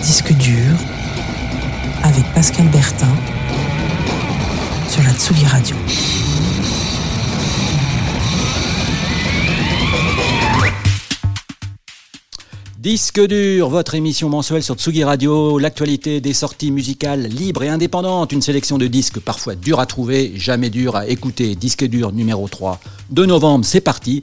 Disque dur avec Pascal Bertin sur la Tsugi Radio. Disque dur, votre émission mensuelle sur Tsugi Radio, l'actualité des sorties musicales libres et indépendantes, une sélection de disques parfois durs à trouver, jamais durs à écouter. Disque dur numéro 3 de novembre, c'est parti.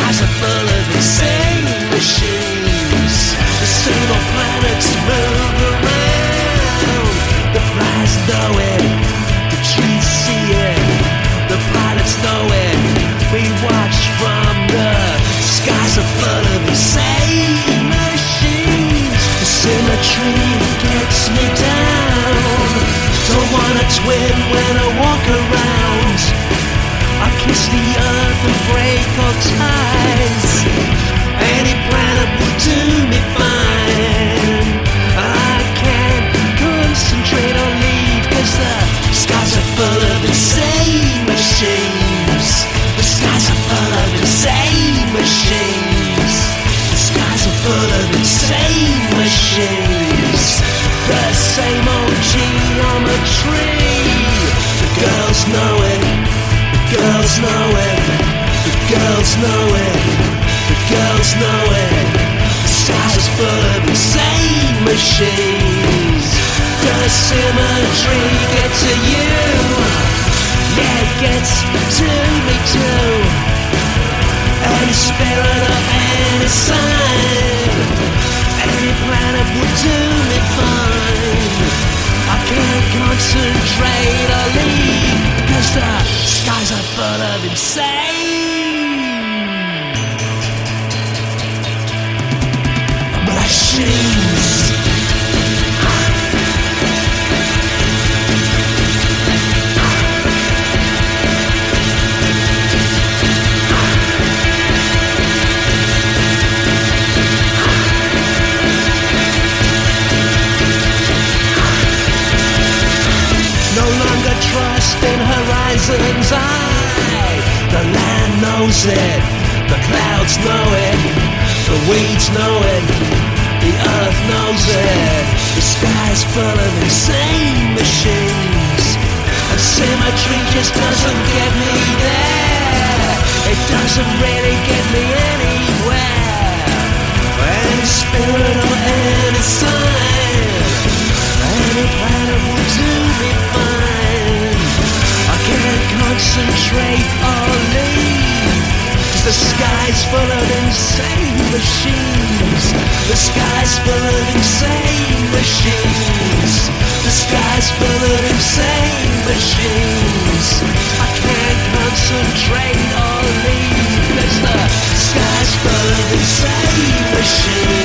Skies are full of insane machines. The single planets move around. The flies know it. The trees see it. The pilots know it. We watch from the skies are full of insane machines. The symmetry gets me down. Don't wanna twin when I walk around. Kiss the earth and break all ties. Any planet will do me fine. I can't concentrate or leave cause the skies are full of insane machines. The skies are full of insane machines. The skies are full of insane machines. The same old geometry. Girls know it. The girls know it. The girls know it. The is full of insane machines. Does symmetry get to you? Yeah, it gets to me too. Any spirit of any sign Any planet would do me fine I can't concentrate or leave Cause the skies are full of insane. Machines no horizons. The land knows it, the clouds know it, the weeds know it, the earth knows it. The sky's full of insane machines, and symmetry just doesn't get me there. It doesn't really get me anywhere. Any spirit or any sign. Any planet will do me fine. Concentrate or leave. The sky's full of insane machines. The sky's full of insane machines. The sky's full of insane machines. I can't concentrate or leave. Cause the sky's full of insane machines.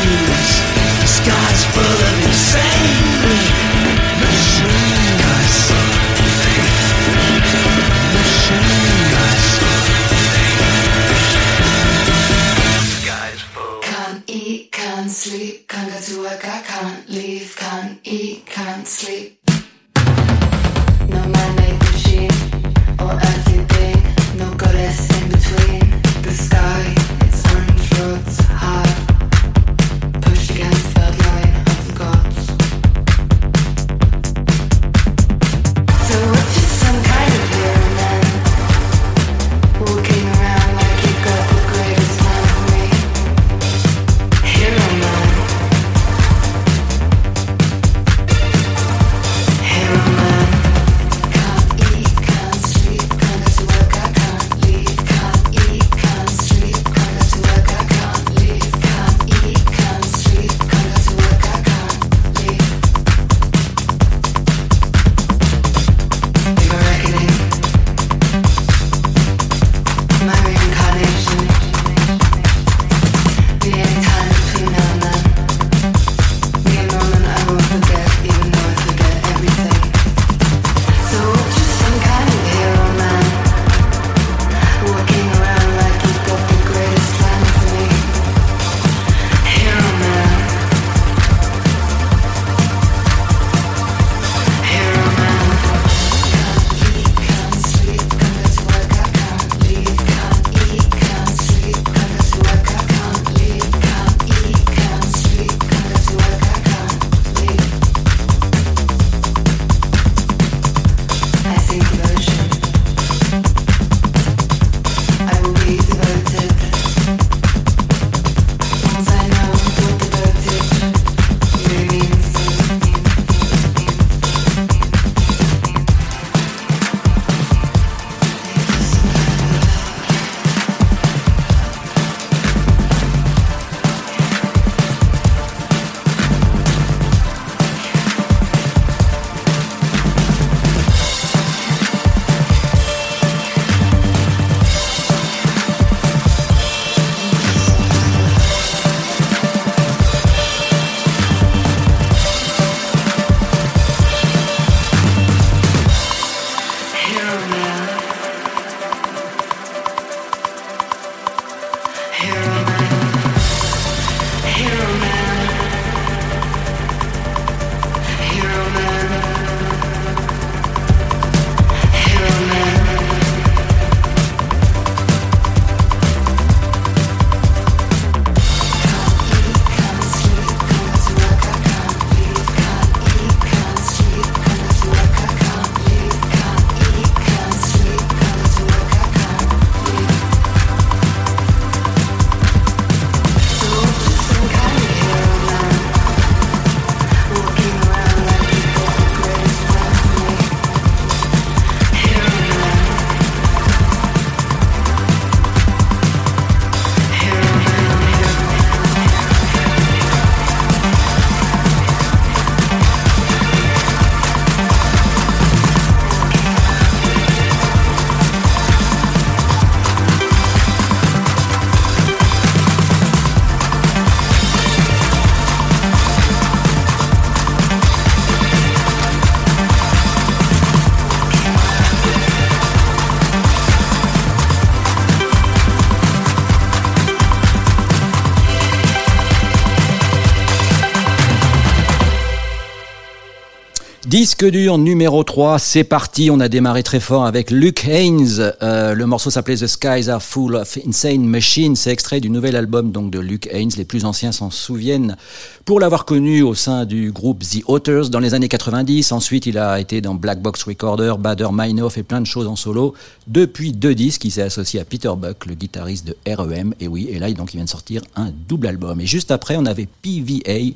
Disque dur numéro 3, c'est parti. On a démarré très fort avec Luke Haynes. Euh, le morceau s'appelait The Skies Are Full of Insane Machines. C'est extrait du nouvel album donc de Luke Haynes. Les plus anciens s'en souviennent pour l'avoir connu au sein du groupe The Authors dans les années 90. Ensuite, il a été dans Black Box Recorder, Bader Meinhof et plein de choses en solo. Depuis deux disques, il s'est associé à Peter Buck, le guitariste de REM. Et oui, et là, donc, il vient de sortir un double album. Et juste après, on avait PVA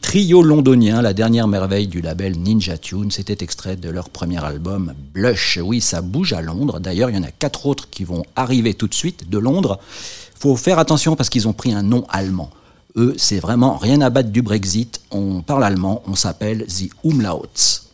Trio londonien, la dernière merveille du label Ninja Tune, c'était extrait de leur premier album Blush. Oui, ça bouge à Londres. D'ailleurs, il y en a quatre autres qui vont arriver tout de suite de Londres. Faut faire attention parce qu'ils ont pris un nom allemand. Eux, c'est vraiment rien à battre du Brexit. On parle allemand, on s'appelle The Umlauts.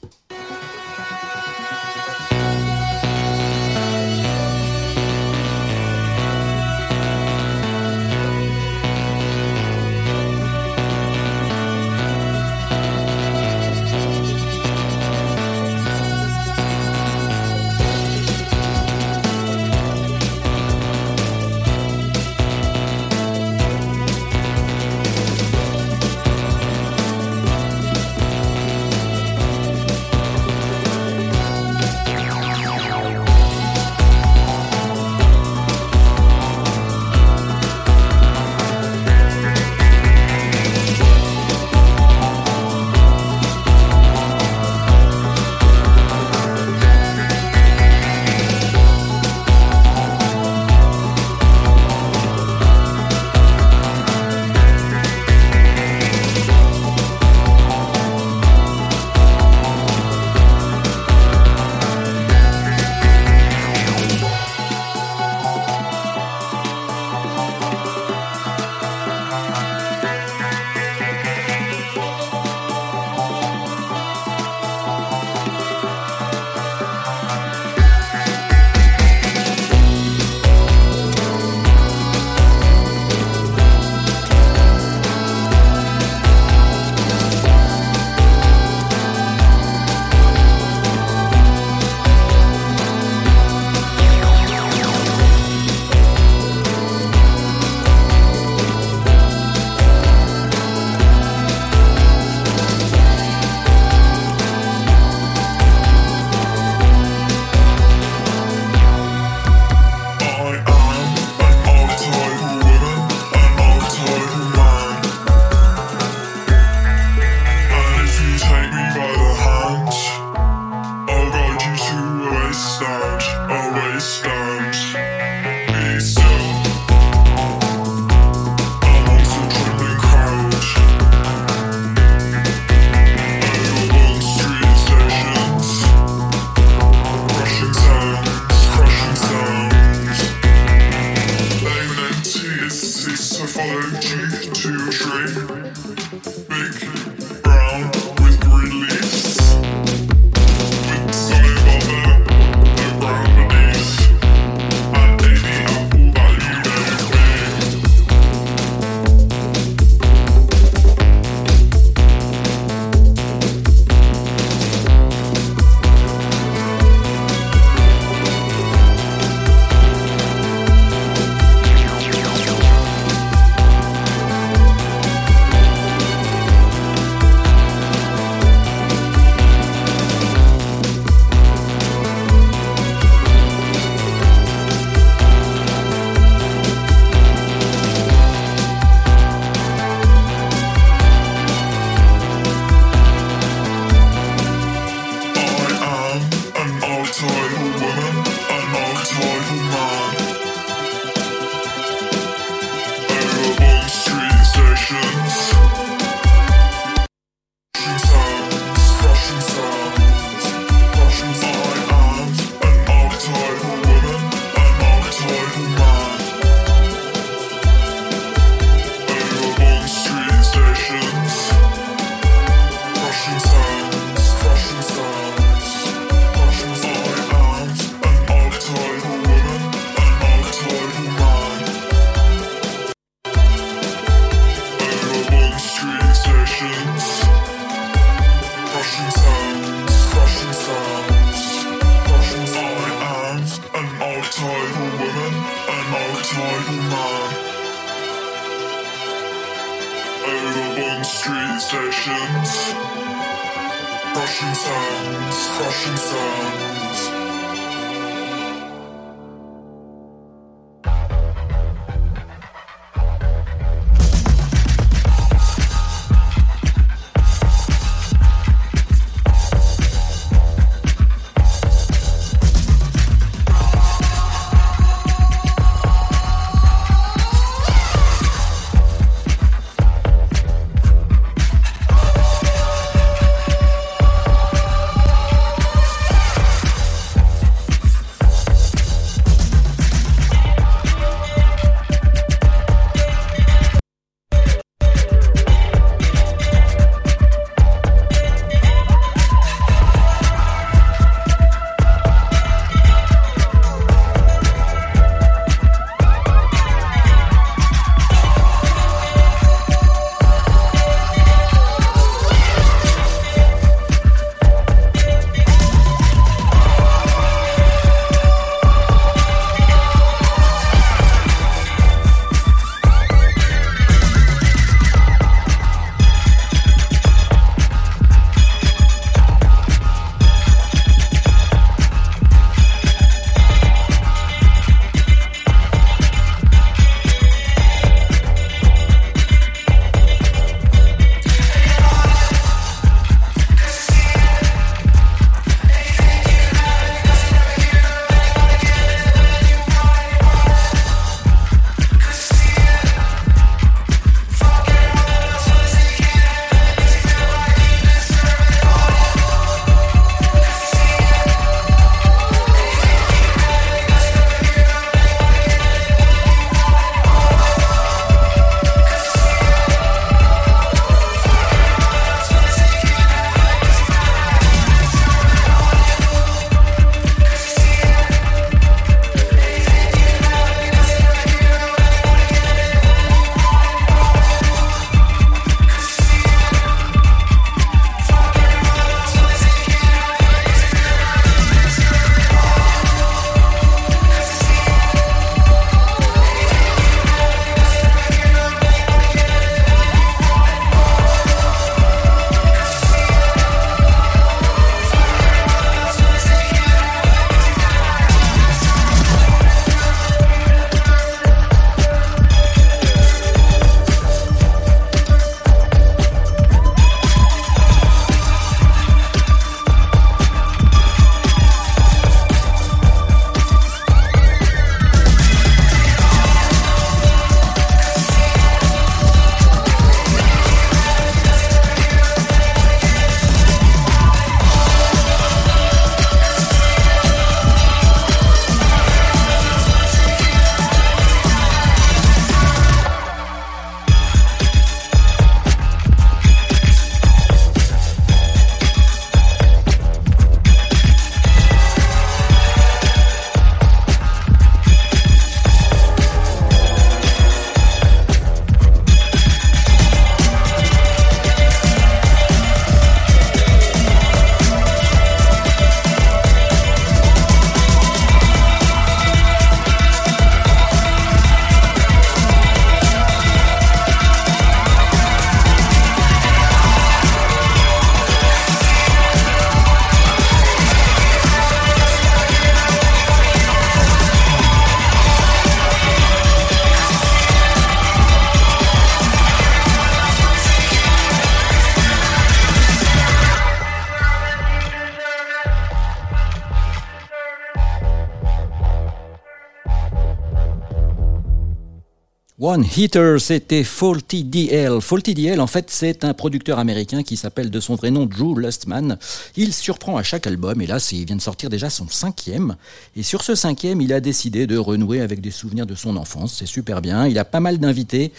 One Hitter, c'était Faulty DL. Faulty DL, en fait, c'est un producteur américain qui s'appelle de son vrai nom Drew Lustman. Il surprend à chaque album, et là, il vient de sortir déjà son cinquième. Et sur ce cinquième, il a décidé de renouer avec des souvenirs de son enfance. C'est super bien. Il a pas mal d'invités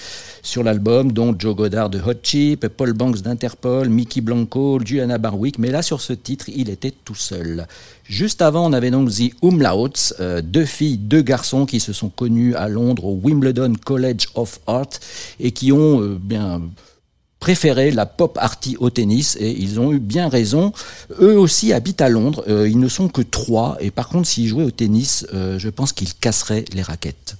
sur l'album, dont Joe Goddard de Hot Chip, Paul Banks d'Interpol, Mickey Blanco, Juliana Barwick. Mais là, sur ce titre, il était tout seul. Juste avant, on avait donc The Umlauts, euh, deux filles, deux garçons qui se sont connus à Londres au Wimbledon College of Art et qui ont euh, bien préféré la pop arty au tennis et ils ont eu bien raison. Eux aussi habitent à Londres, euh, ils ne sont que trois et par contre s'ils jouaient au tennis, je pense qu'ils casseraient les raquettes.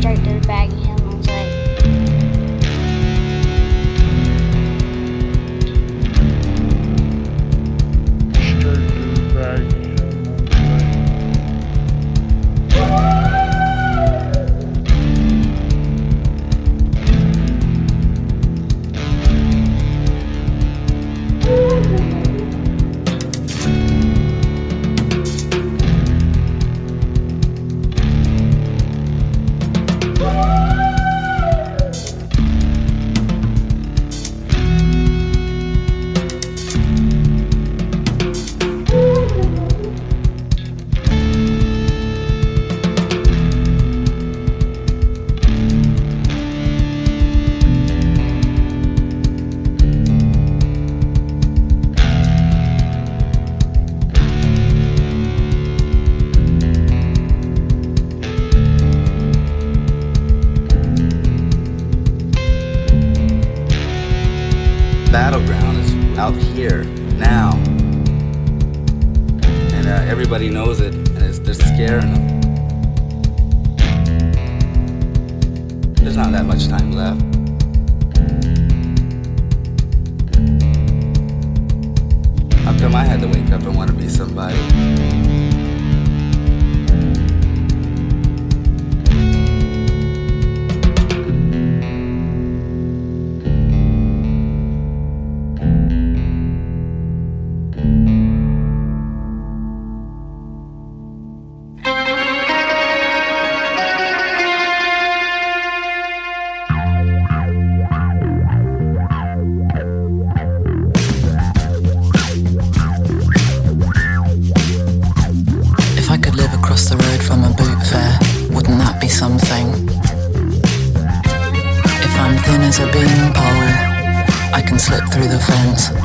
straight to the bag. Through the fence.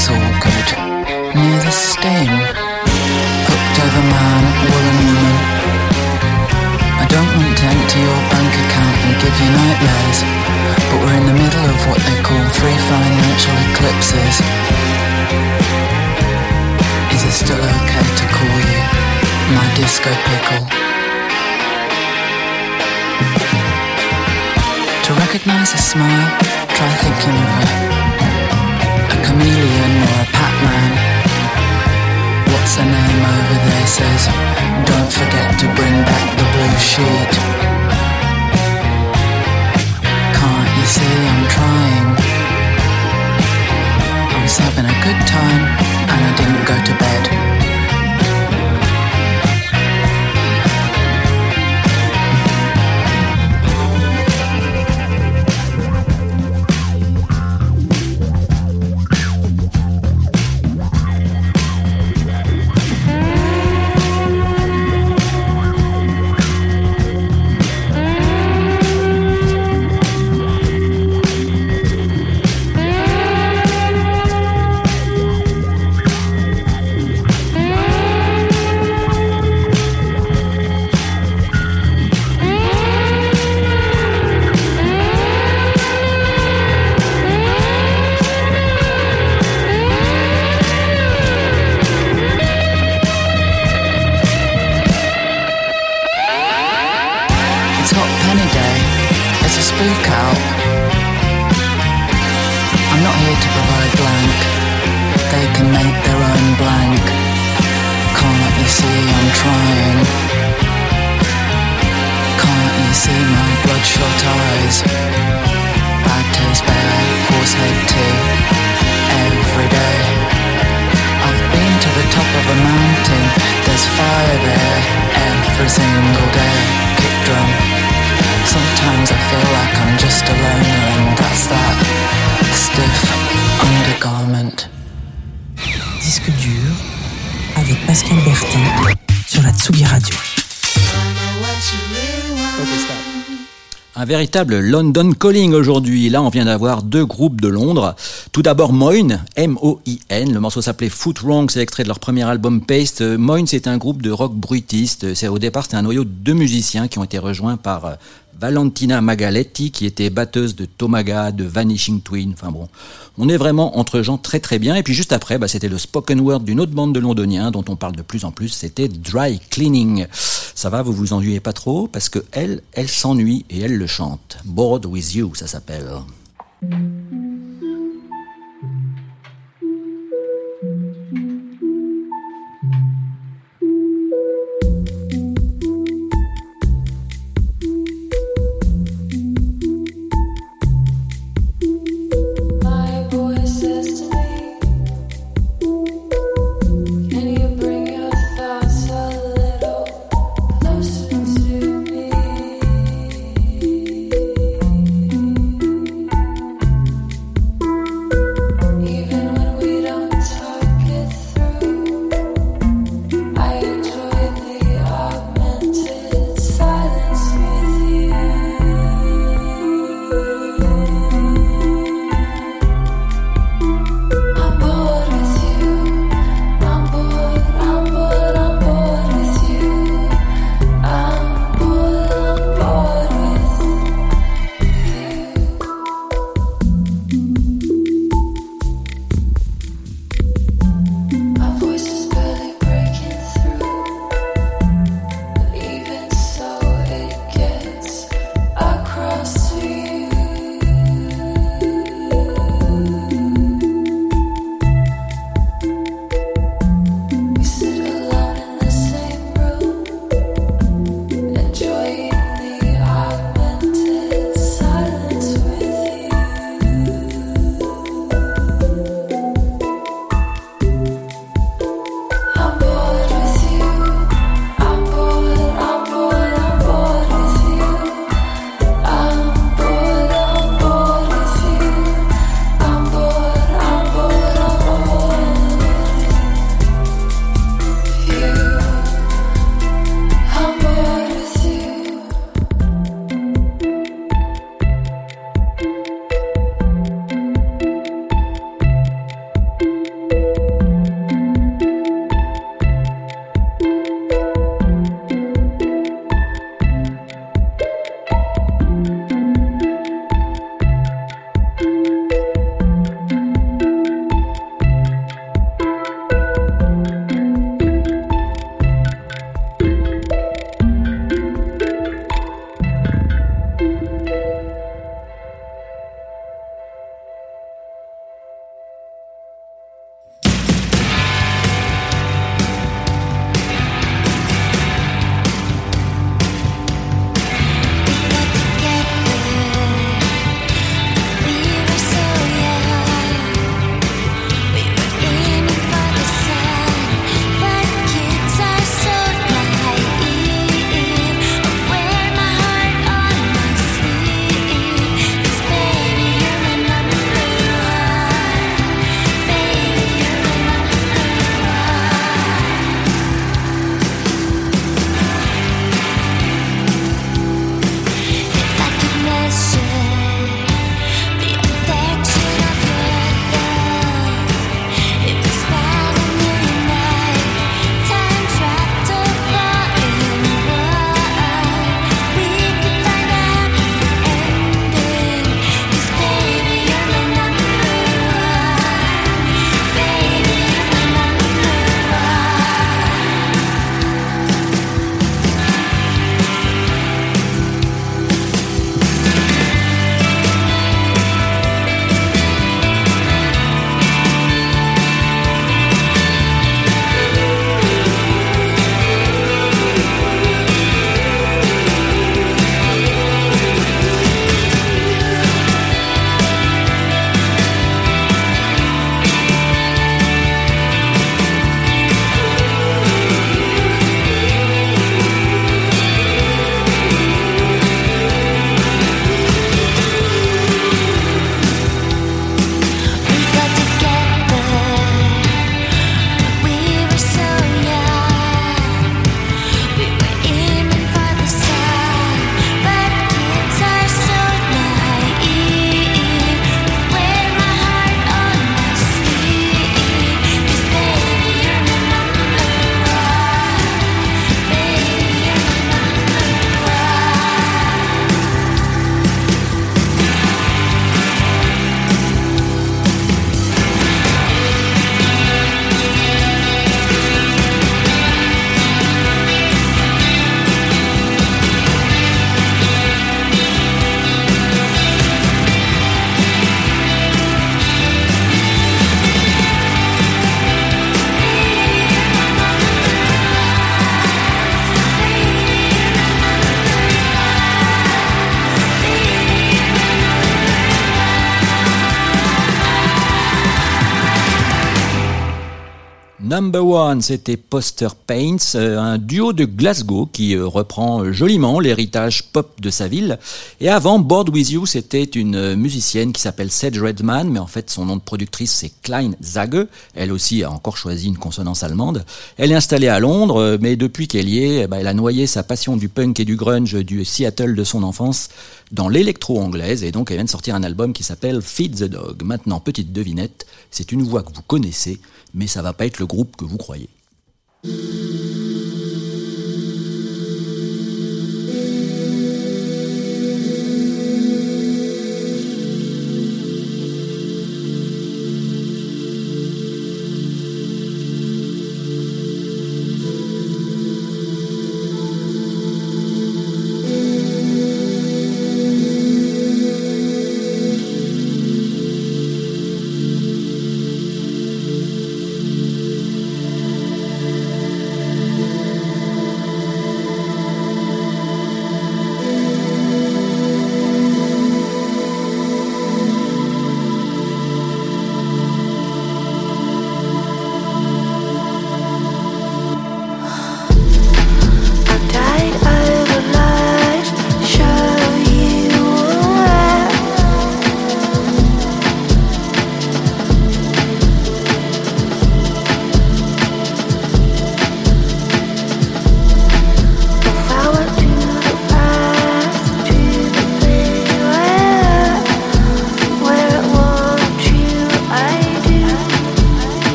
Wires all good? Near the stem? Hooked over man, woolen woman. I don't want to empty your bank account and give you nightmares, but we're in the middle of what they call three financial eclipses. Is it still okay to call you my disco pickle? To recognize a smile, try thinking of a chameleon or a Pac-Man. What's her name over there says, don't forget to bring back the blue sheet. Can't you see I'm trying? I was having a good time and I didn't go to bed. Véritable London Calling aujourd'hui. Là, on vient d'avoir deux groupes de Londres. Tout d'abord Moyne, M-O-I-N. Le morceau s'appelait Foot Wrong, c'est extrait de leur premier album Paste. Euh, Moyne, c'est un groupe de rock bruitiste. C'est au départ, c'était un noyau de deux musiciens qui ont été rejoints par euh, Valentina Magaletti, qui était batteuse de Tomaga, de Vanishing Twin. Enfin bon, on est vraiment entre gens très très bien. Et puis juste après, bah, c'était le spoken word d'une autre bande de londoniens dont on parle de plus en plus. C'était Dry Cleaning. Ça va, vous vous ennuyez pas trop? Parce que elle, elle s'ennuie et elle le chante. Bored with You, ça s'appelle. Number One, c'était Poster Paints, euh, un duo de Glasgow qui euh, reprend euh, joliment l'héritage pop de sa ville. Et avant, Board With You, c'était une musicienne qui s'appelle Sedge Redman, mais en fait son nom de productrice c'est Klein Zage. Elle aussi a encore choisi une consonance allemande. Elle est installée à Londres, mais depuis qu'elle y est, eh ben, elle a noyé sa passion du punk et du grunge du Seattle de son enfance dans l'électro-anglaise, et donc elle vient de sortir un album qui s'appelle Feed the Dog. Maintenant, petite devinette, c'est une voix que vous connaissez, mais ça va pas être le groupe que vous croyez.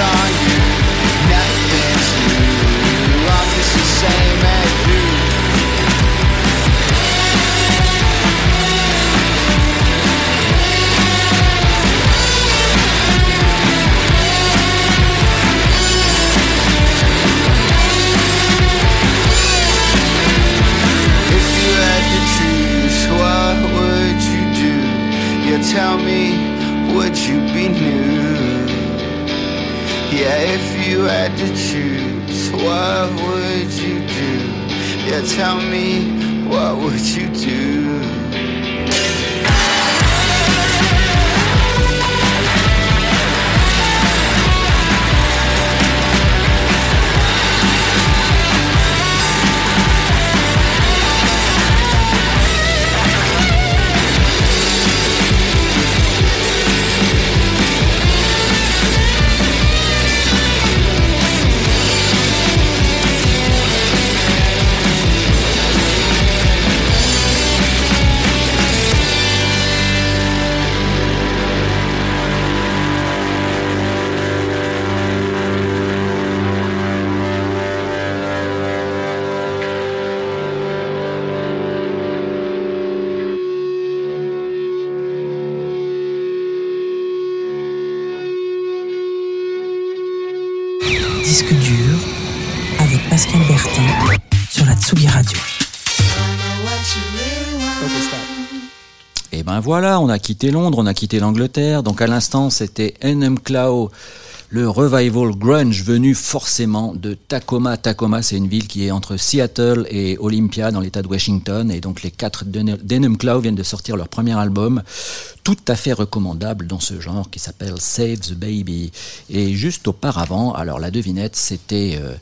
song on a quitté Londres, on a quitté l'Angleterre. Donc à l'instant, c'était NM Cloud, le revival grunge venu forcément de Tacoma. Tacoma, c'est une ville qui est entre Seattle et Olympia dans l'état de Washington. Et donc les quatre d'NM Cloud viennent de sortir leur premier album, tout à fait recommandable dans ce genre qui s'appelle Save the Baby. Et juste auparavant, alors la devinette, c'était euh,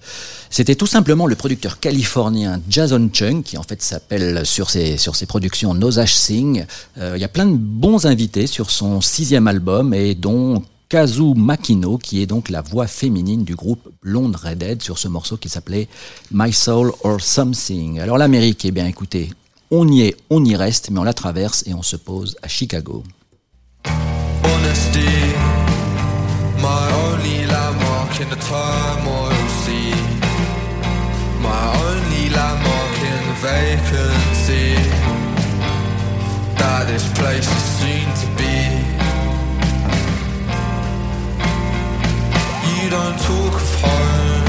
c'était tout simplement le producteur californien Jason Chung, qui en fait s'appelle sur ses, sur ses productions Nosash Singh. Euh, Il y a plein de bons invités sur son sixième album et dont Kazu Makino, qui est donc la voix féminine du groupe Blonde Redhead sur ce morceau qui s'appelait My Soul or Something. Alors l'Amérique, eh bien écoutez, on y est, on y reste, mais on la traverse et on se pose à Chicago. Don't talk of home.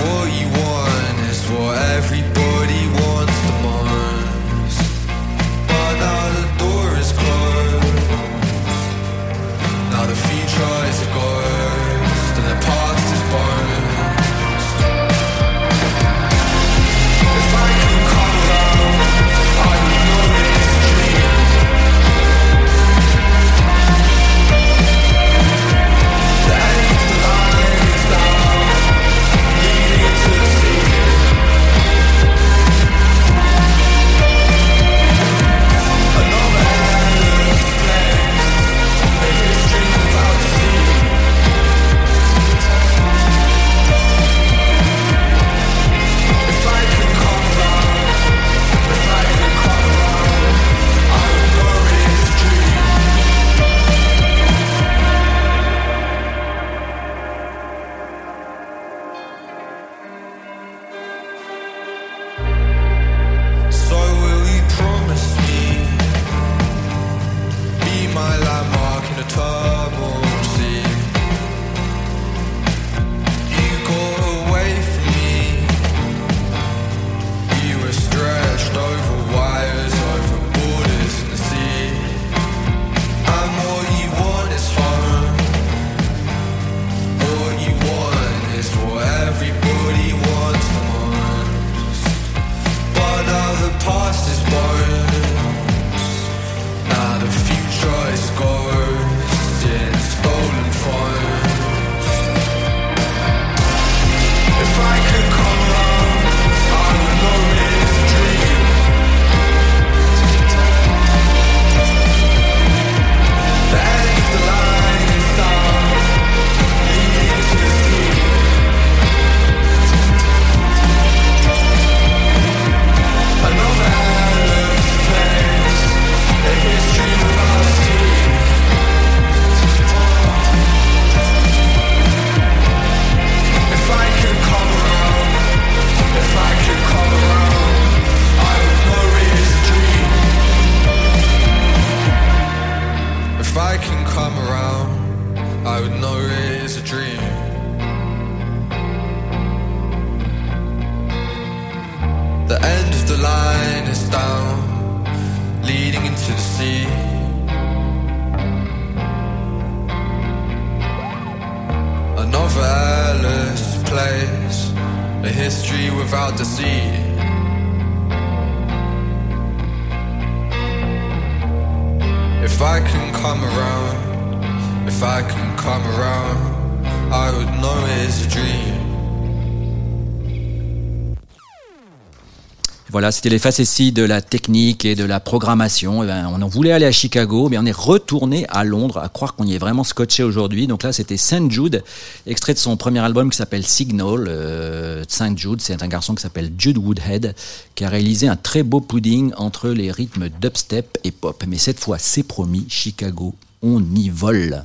What you want is what everybody deceit. If I can come around, if I can come around, I would know it is a dream. Voilà, c'était les facéties de la technique et de la programmation. Eh ben, on en voulait aller à Chicago, mais on est retourné à Londres, à croire qu'on y est vraiment scotché aujourd'hui. Donc là, c'était Saint Jude, extrait de son premier album qui s'appelle Signal. Euh, Saint Jude, c'est un garçon qui s'appelle Jude Woodhead, qui a réalisé un très beau pudding entre les rythmes dubstep et pop. Mais cette fois, c'est promis, Chicago, on y vole.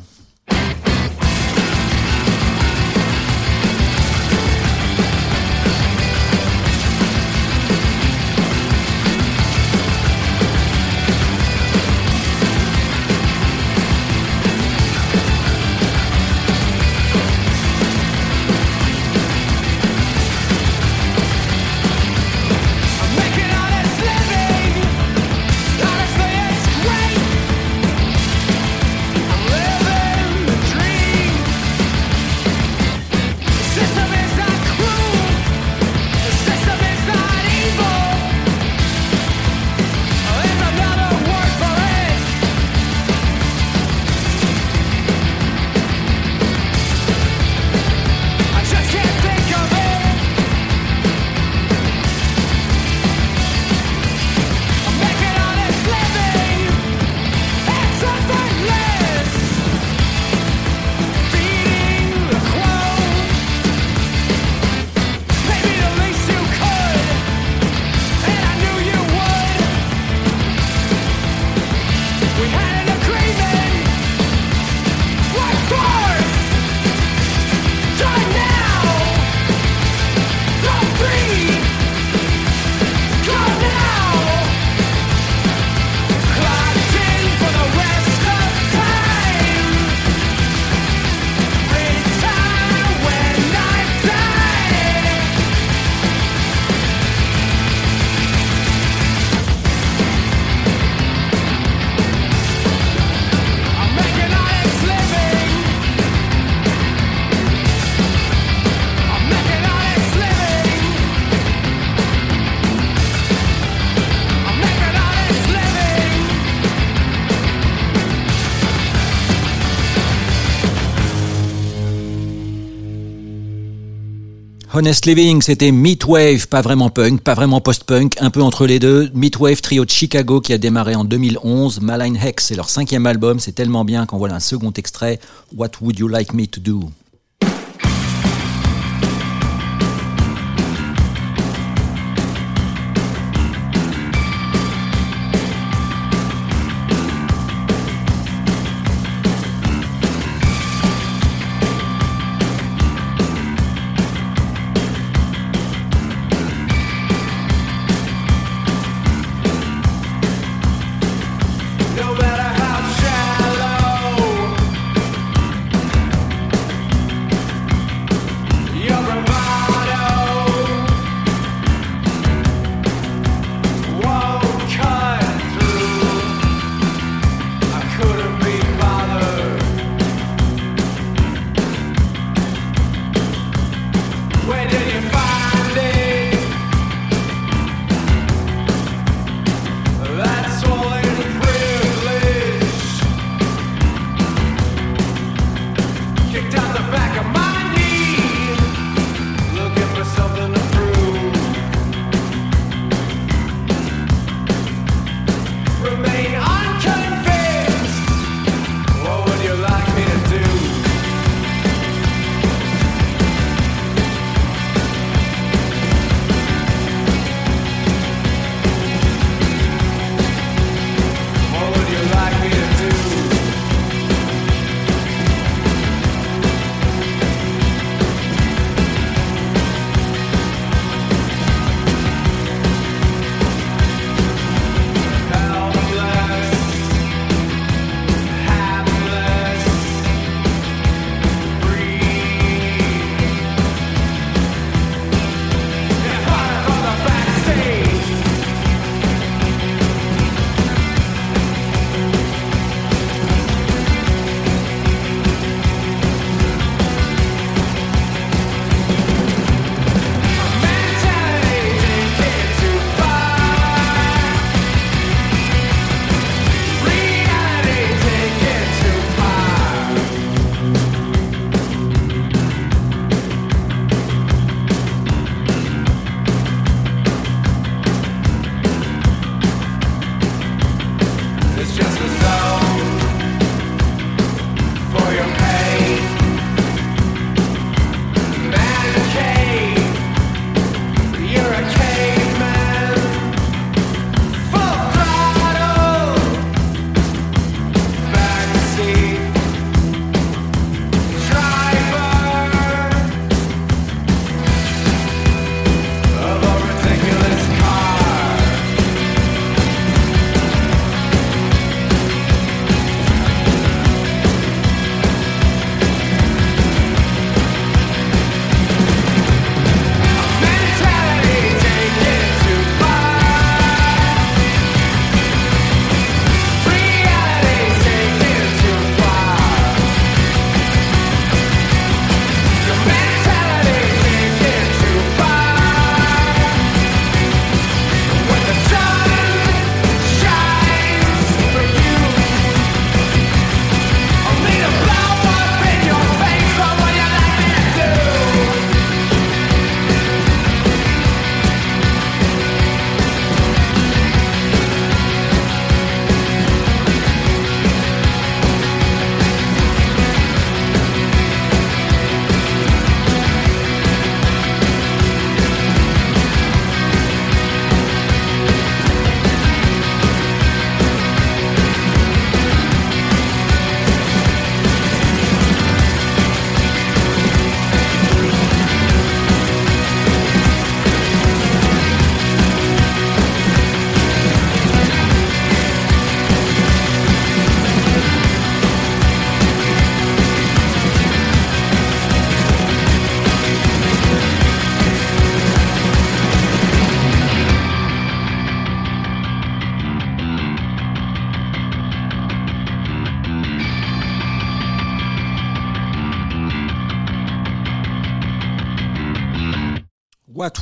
Honest Living, c'était Meatwave, pas vraiment punk, pas vraiment post-punk, un peu entre les deux. Meatwave trio de Chicago qui a démarré en 2011. Malign Hex, c'est leur cinquième album, c'est tellement bien qu'en voilà un second extrait. What would you like me to do?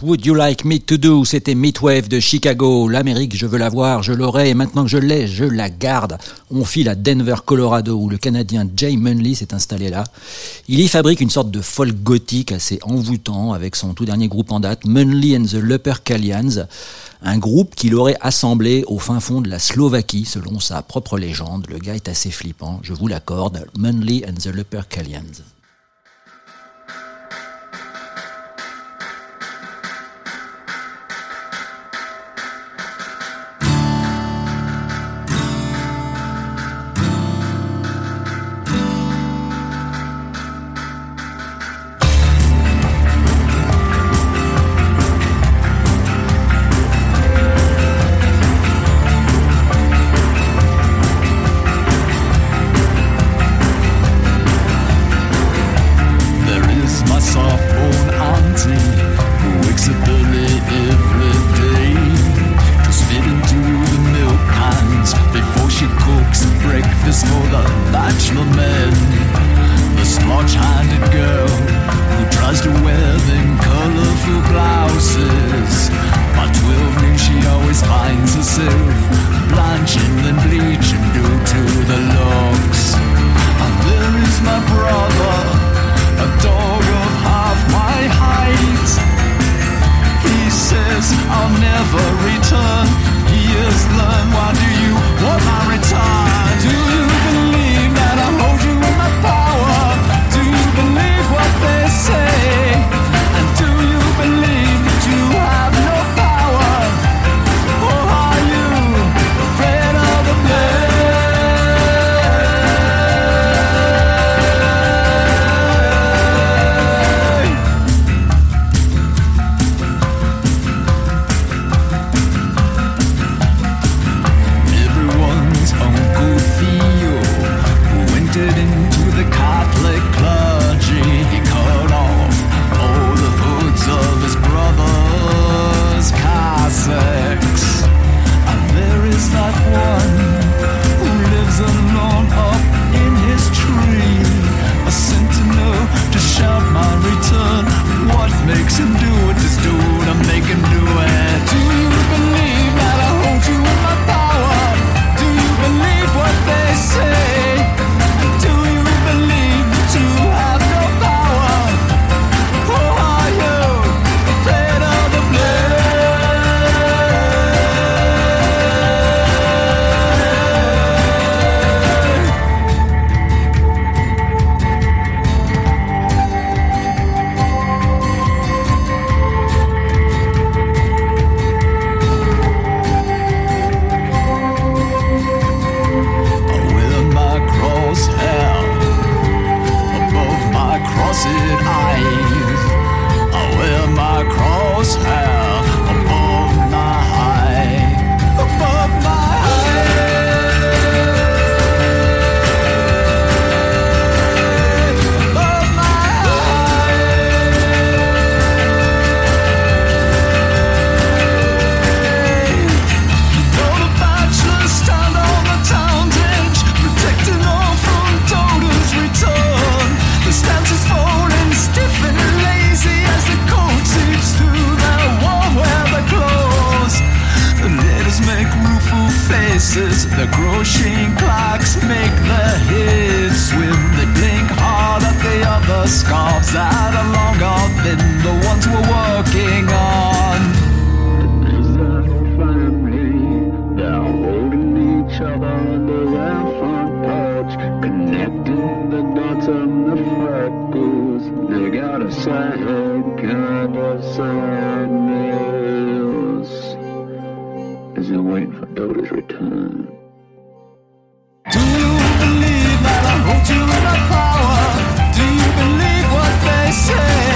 Would You Like Me to Do? C'était Midwave de Chicago. L'Amérique, je veux la voir, je l'aurai, et maintenant que je l'ai, je la garde. On file à Denver, Colorado, où le Canadien Jay Munley s'est installé là. Il y fabrique une sorte de folk gothique assez envoûtant avec son tout dernier groupe en date, Munley and the Lupercalians, un groupe qu'il aurait assemblé au fin fond de la Slovaquie, selon sa propre légende. Le gars est assez flippant, je vous l'accorde. Munley and the Lupercalians. beautiful faces. The groshing clocks make the heads swim. They blink hard at the other scarves that are long off the ones we're working on. time. Do you believe that I hold you in my power? Do you believe what they say?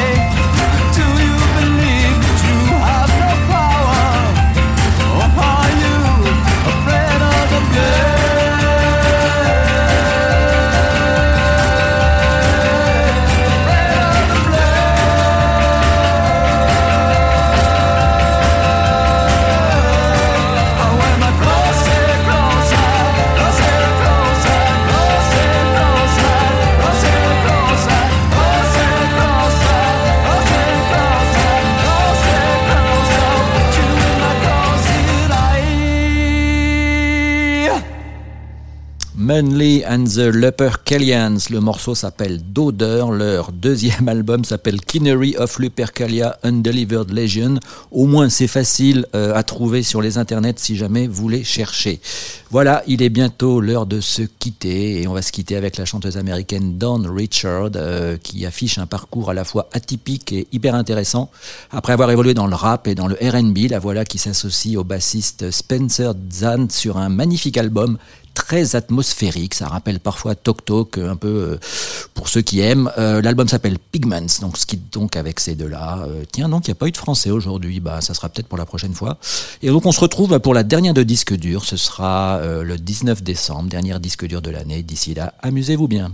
And the. Le morceau s'appelle D'odeur. Leur deuxième album s'appelle Kinery of Lupercalia Undelivered Legion. Au moins, c'est facile euh, à trouver sur les internets si jamais vous les cherchez. Voilà, il est bientôt l'heure de se quitter et on va se quitter avec la chanteuse américaine Dawn Richard euh, qui affiche un parcours à la fois atypique et hyper intéressant. Après avoir évolué dans le rap et dans le R&B, la voilà qui s'associe au bassiste Spencer Zan sur un magnifique album très atmosphérique, ça rappelle parfois Tok Tok, un peu euh, pour ceux qui aiment. Euh, L'album s'appelle Pigments, donc ce qui donc avec ces deux-là. Euh, tiens, donc il n'y a pas eu de français aujourd'hui, bah ça sera peut-être pour la prochaine fois. Et donc on se retrouve pour la dernière de disque dur, ce sera le 19 décembre, dernière disque dur de l'année. D'ici là, amusez-vous bien.